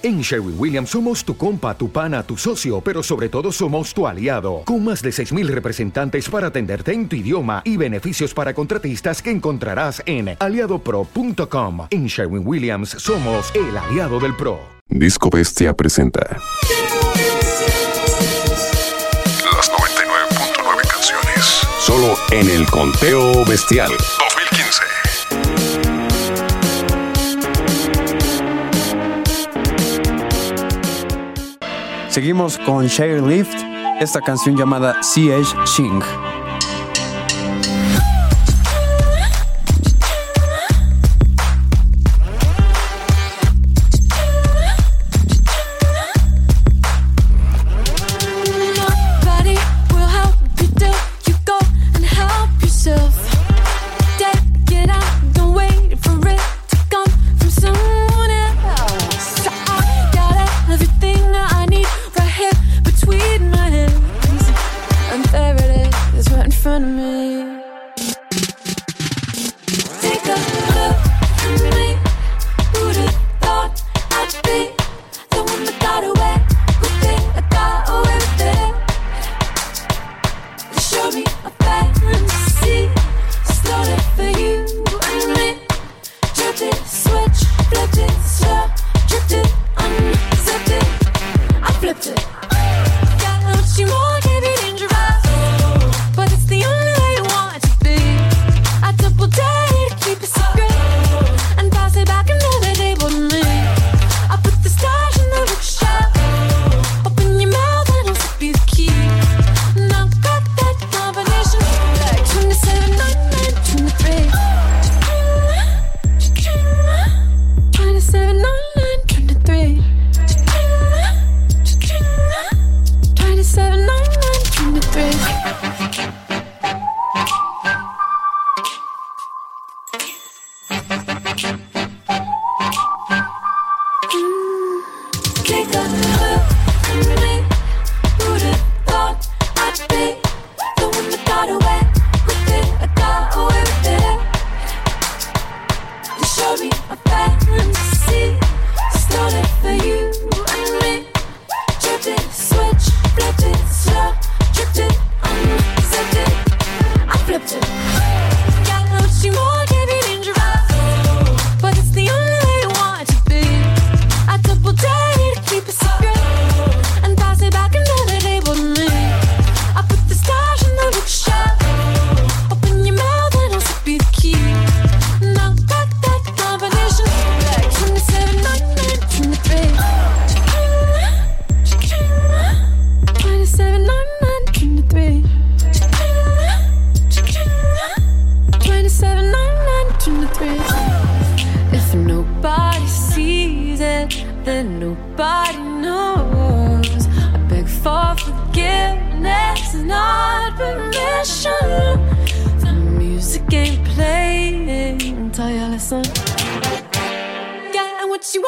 En Sherwin Williams somos tu compa, tu pana, tu socio, pero sobre todo somos tu aliado, con más de 6.000 representantes para atenderte en tu idioma y beneficios para contratistas que encontrarás en aliadopro.com. En Sherwin Williams somos el aliado del PRO. Disco Bestia presenta. Las 99.9 canciones, solo en el conteo bestial. Seguimos con Share Lift, esta canción llamada CH Shing.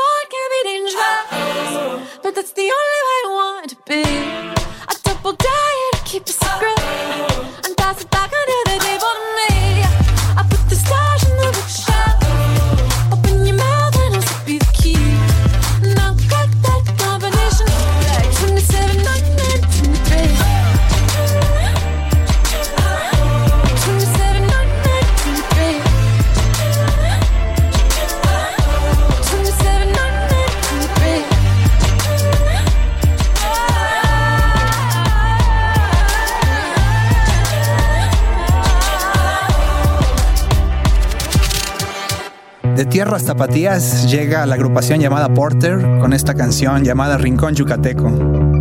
want can be dangerous, but that's the only way I want to be. tierras zapatías llega la agrupación llamada Porter con esta canción llamada Rincón Yucateco.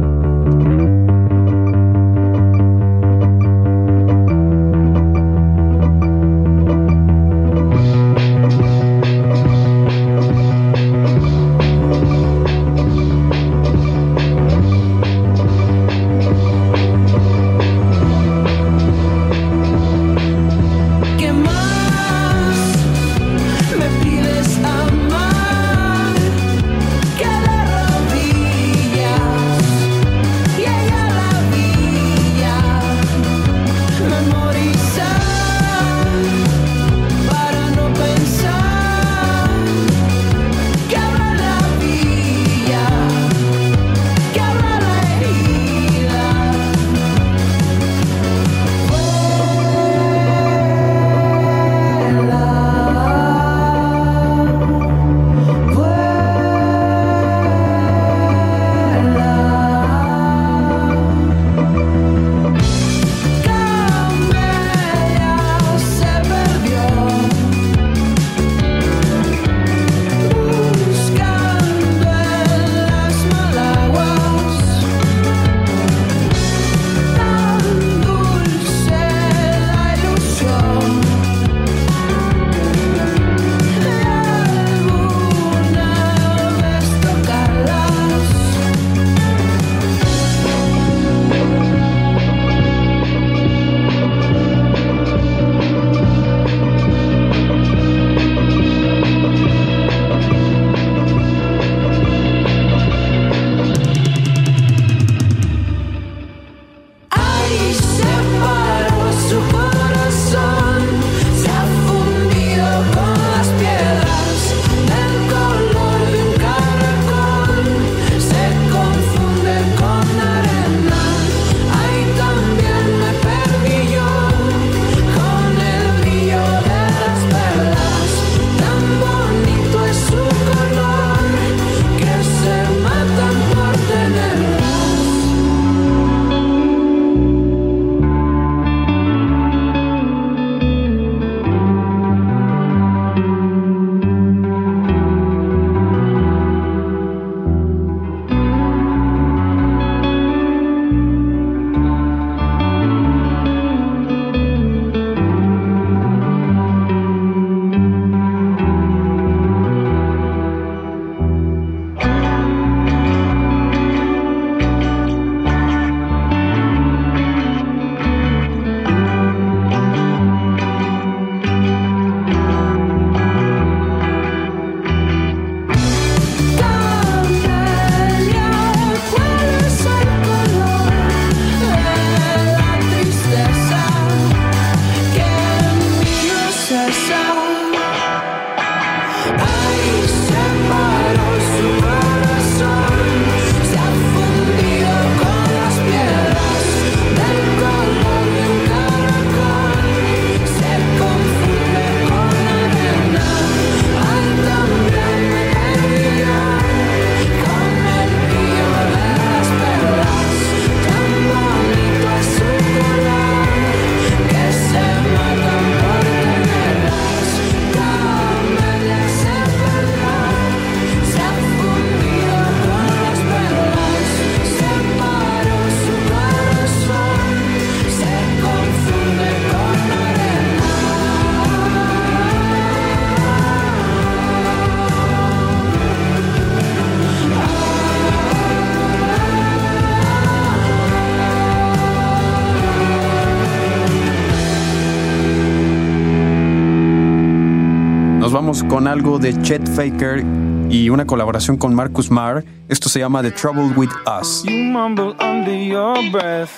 Con algo de Chet Faker y una colaboración con Marcus Marr. Esto se llama The Trouble with Us. You mumble under your breath.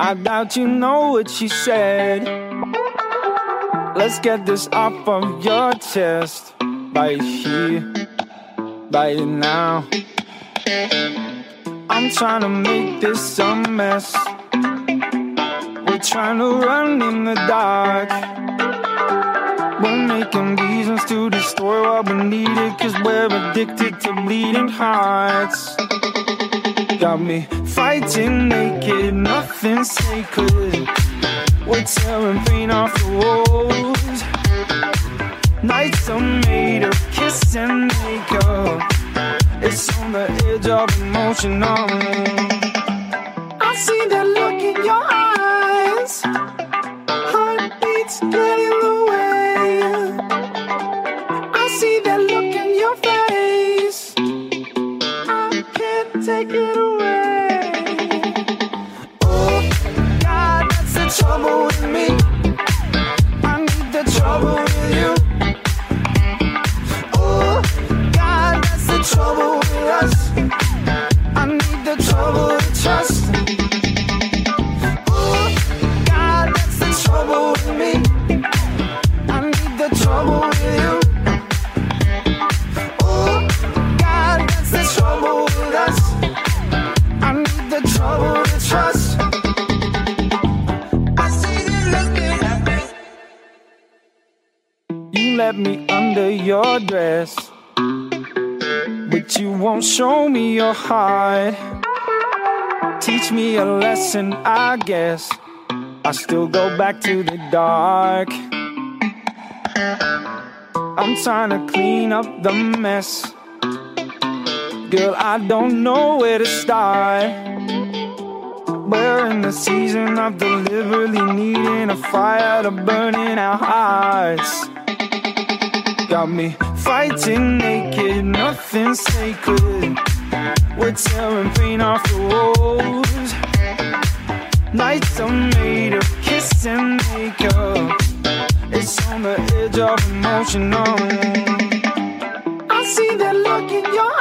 I doubt you know what she said. Let's get this off of your chest. Right here, right now. I'm trying to make this a mess. We're trying to run in the dark. We're making reasons to destroy what we needed, cause we're addicted to bleeding hearts. Got me fighting naked, nothing sacred. We're tearing paint off the walls. Nights are made of kiss and makeup. It's on the edge of emotion. oh. I see that look in your eyes. Your dress, but you won't show me your heart. Teach me a lesson, I guess. I still go back to the dark. I'm trying to clean up the mess. Girl, I don't know where to start. We're in the season of deliberately needing a fire to burn in our hearts. Got me fighting naked, nothing sacred. We're tearing paint off the walls. Nights are made of kiss and makeup. It's on the edge of emotion. oh. I see that look in your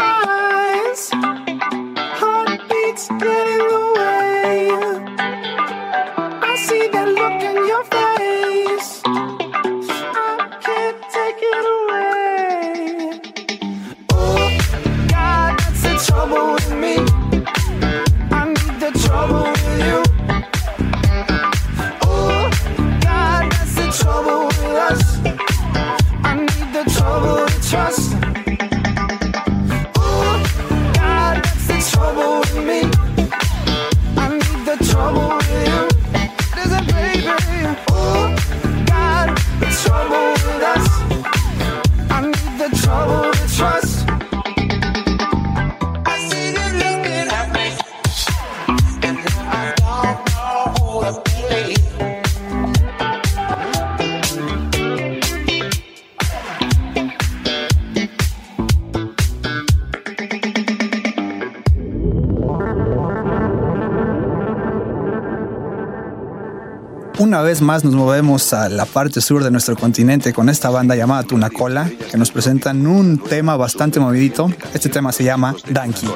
Una vez más nos movemos a la parte sur de nuestro continente con esta banda llamada Tunacola, que nos presentan un tema bastante movidito. Este tema se llama Danky.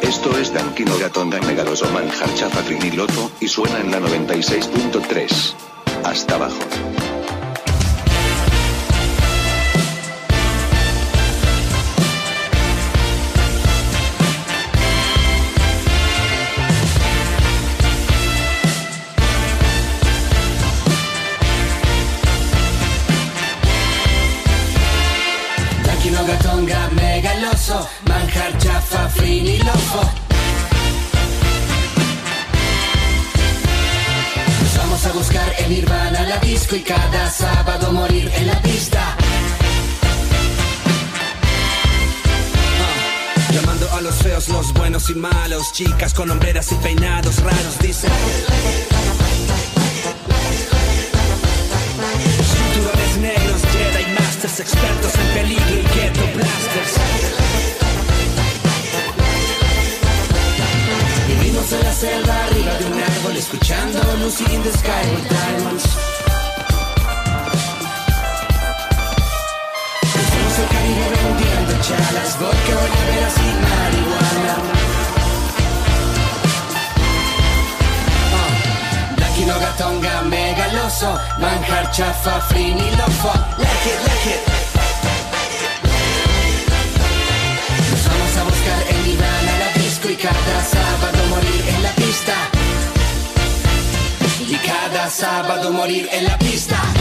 Esto es Dankino Gatonda Megaloso Manjar Chafa Loto y suena en la 96.3. Hasta abajo. Megaloso Manjar chafa frini lofo Nos vamos a buscar el Nirvana la disco y cada sábado morir en la pista. Ah, Llamando a los feos, los buenos y malos Chicas con hombreras y peinados raros Dice. Cinturones negros, Jedi Masters Expertos en peligro y ghetto blasters en la selva arriba de un árbol escuchando Lucy in the Sky with Diamonds. Estamos el Caribe vendiendo chalas, vodka, veras y marihuana. Ah, uh, Dakinoga, tonga, megaloso, manjar, chafa, frinilofo, like it, like it. Nos vamos a buscar el diván a la y cada sábado morir en la pista. Y cada sábado morir en la pista.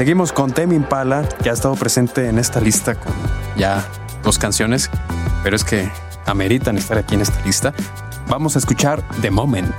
Seguimos con Temi Impala, ya ha estado presente en esta lista con ya dos canciones, pero es que ameritan estar aquí en esta lista. Vamos a escuchar The Moment.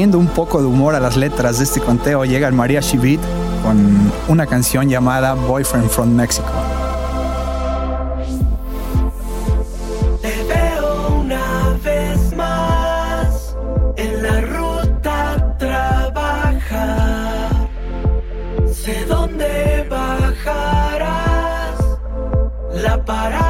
poniendo un poco de humor a las letras de este conteo llega el María Beat con una canción llamada Boyfriend from Mexico. parar.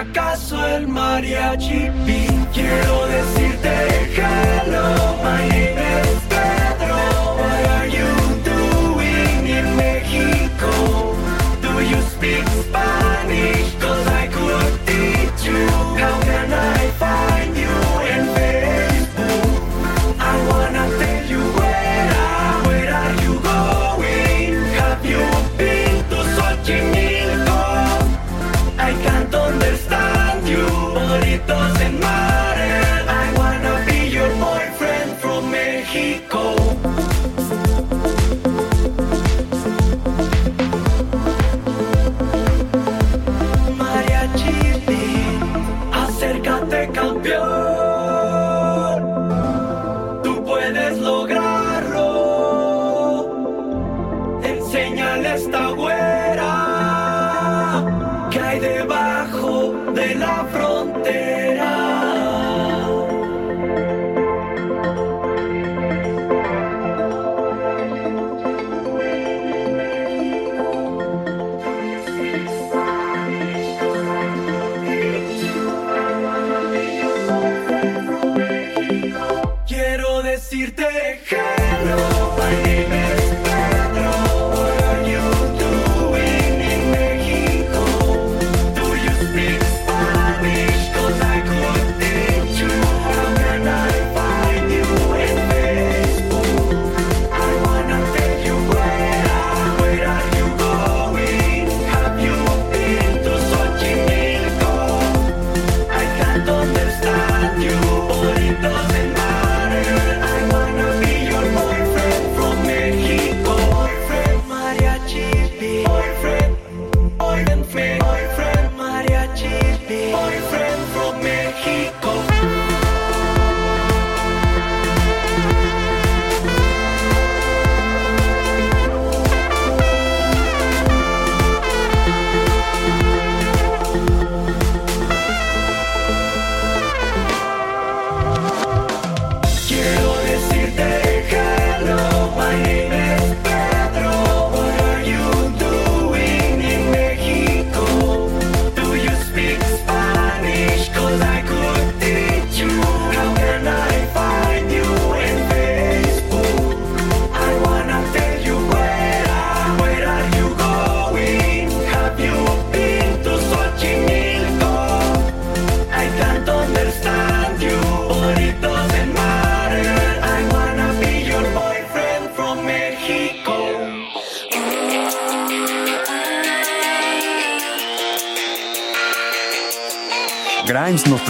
acaso el mariachi Quiero decirte hello, my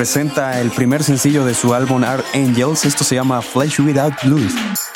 presenta el primer sencillo de su álbum Art Angels. Esto se llama Flesh Without Blues.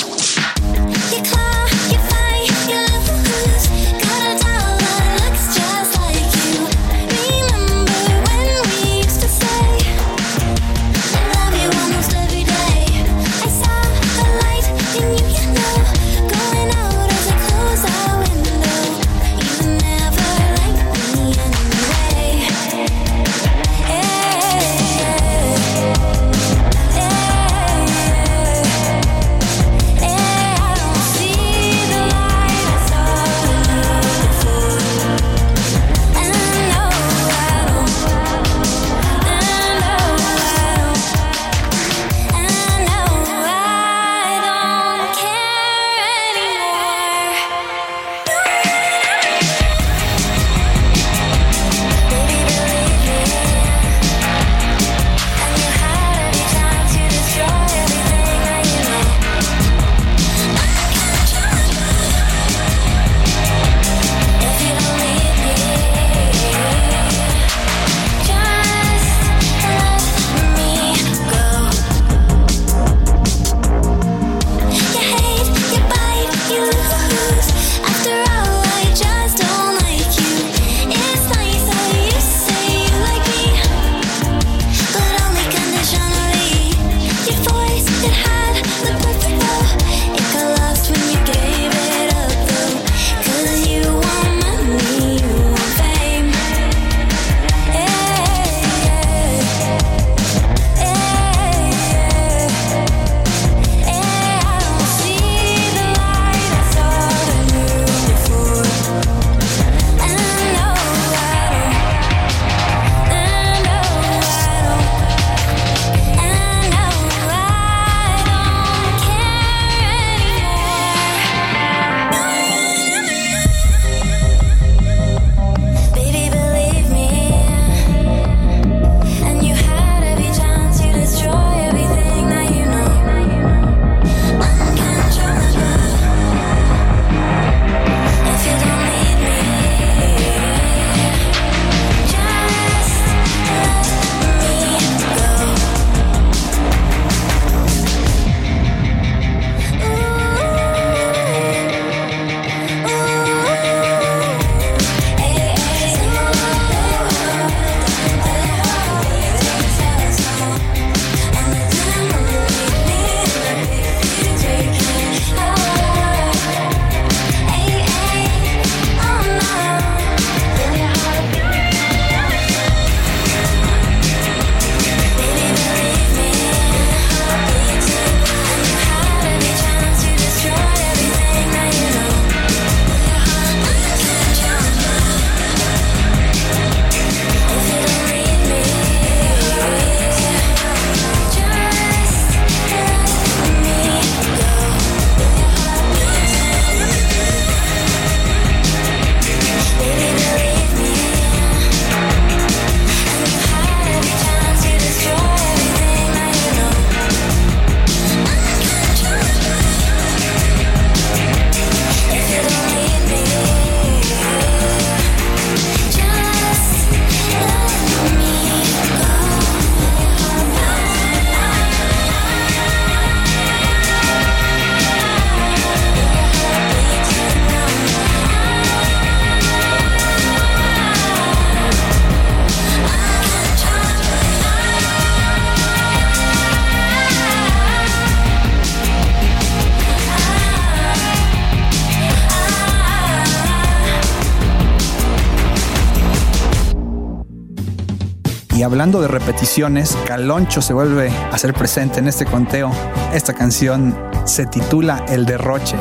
Hablando de repeticiones, Caloncho se vuelve a ser presente en este conteo. Esta canción se titula El Derroche.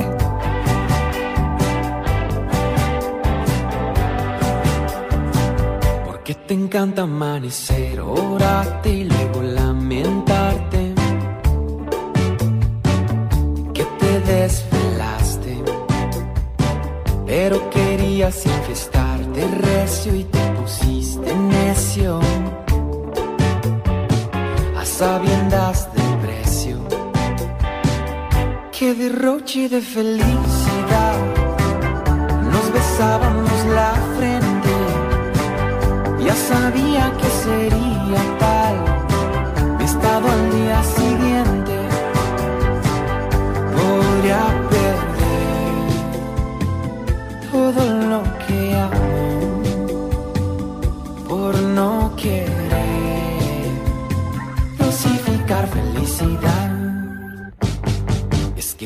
¿Por qué te encanta amanecer, orarte y luego lamentarte? Que te desvelaste, pero querías infestarte recio y te pusiste necio. Sabiendas del precio, que derroche de felicidad. Nos besábamos la frente ya sabía que sería tal mi estado al día siguiente.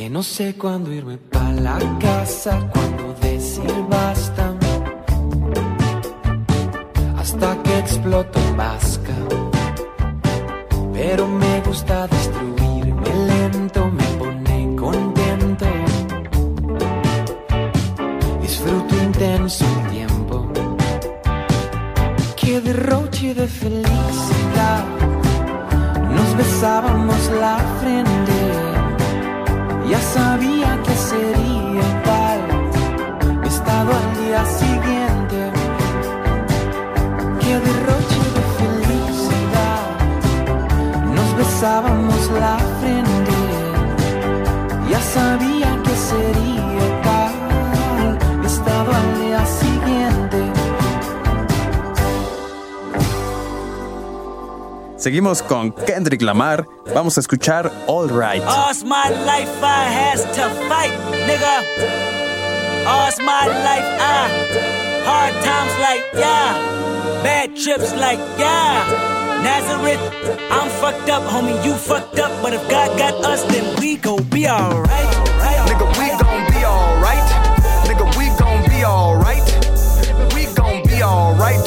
Que no sé cuándo irme pa' la casa, cuándo decir basta hasta que exploto en vasca. Pero me gusta destruirme lento, me pone contento. Disfruto intenso el tiempo. Que derroche de felicidad. Nos besábamos la frente. Ya sabía que sería tal. mi Estado al día siguiente que derroche de felicidad. Nos besábamos la Seguimos con Kendrick Lamar. Vamos a escuchar All Right. All's my life I has to fight, nigga. All's my life I hard times like yeah, bad trips like yeah. Nazareth, I'm fucked up, homie. You fucked up, but if God got us, then we gon' be alright. Nigga, we gon' be alright. Nigga, we gon' be alright. We gon' be alright.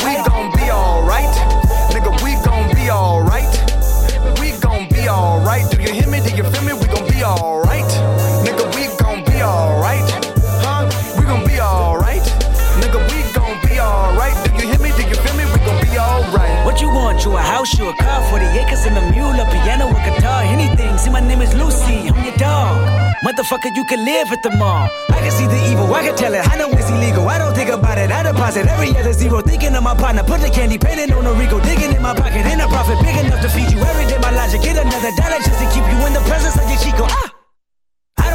alright. Do you hear me? Do you feel me? We gon' be alright. Nigga, we gon' be alright. Huh? We gon' be alright. Nigga, we gon' be alright. Do you hear me? Do you feel me? We gon' be alright. What you want? You a house, you a car, 40 acres and a mule, a piano, a guitar, anything. See, my name is Lucy, I'm your dog. Motherfucker, you can live at the mall. I can see the evil, I can tell it. I know it's illegal. I don't think about it. I deposit every other zero. Thinking of my partner, put the candy painting on a Rico. Digging in my pocket, in a profit big enough to feed you every day. My logic, get another dollar just to keep you in the presence of your Chico. Ah!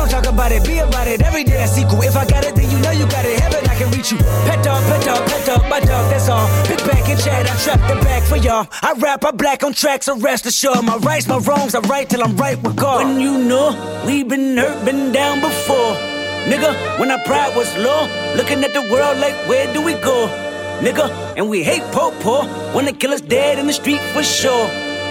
Don't talk about it, be about it. Every day I sequel. If I got it, then you know you got it. Heaven, I can reach you. Pet dog, pet dog, pet dog, my dog, that's all. Pick back and chat, I trap the back for y'all. I rap, I black on tracks, so rest assured. My rights, my wrongs, I right till I'm right with God. When you know we've been hurt, been down before. Nigga, when our pride was low, looking at the world like, where do we go? Nigga, and we hate po po when the killer's dead in the street for sure.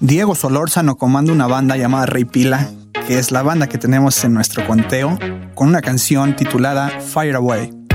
Diego Solórzano comanda una banda llamada Rey Pila, que es la banda que tenemos en nuestro conteo, con una canción titulada Fire Away.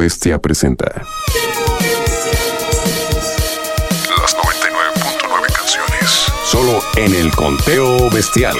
Bestia presenta. Las 99.9 canciones. Solo en el conteo bestial.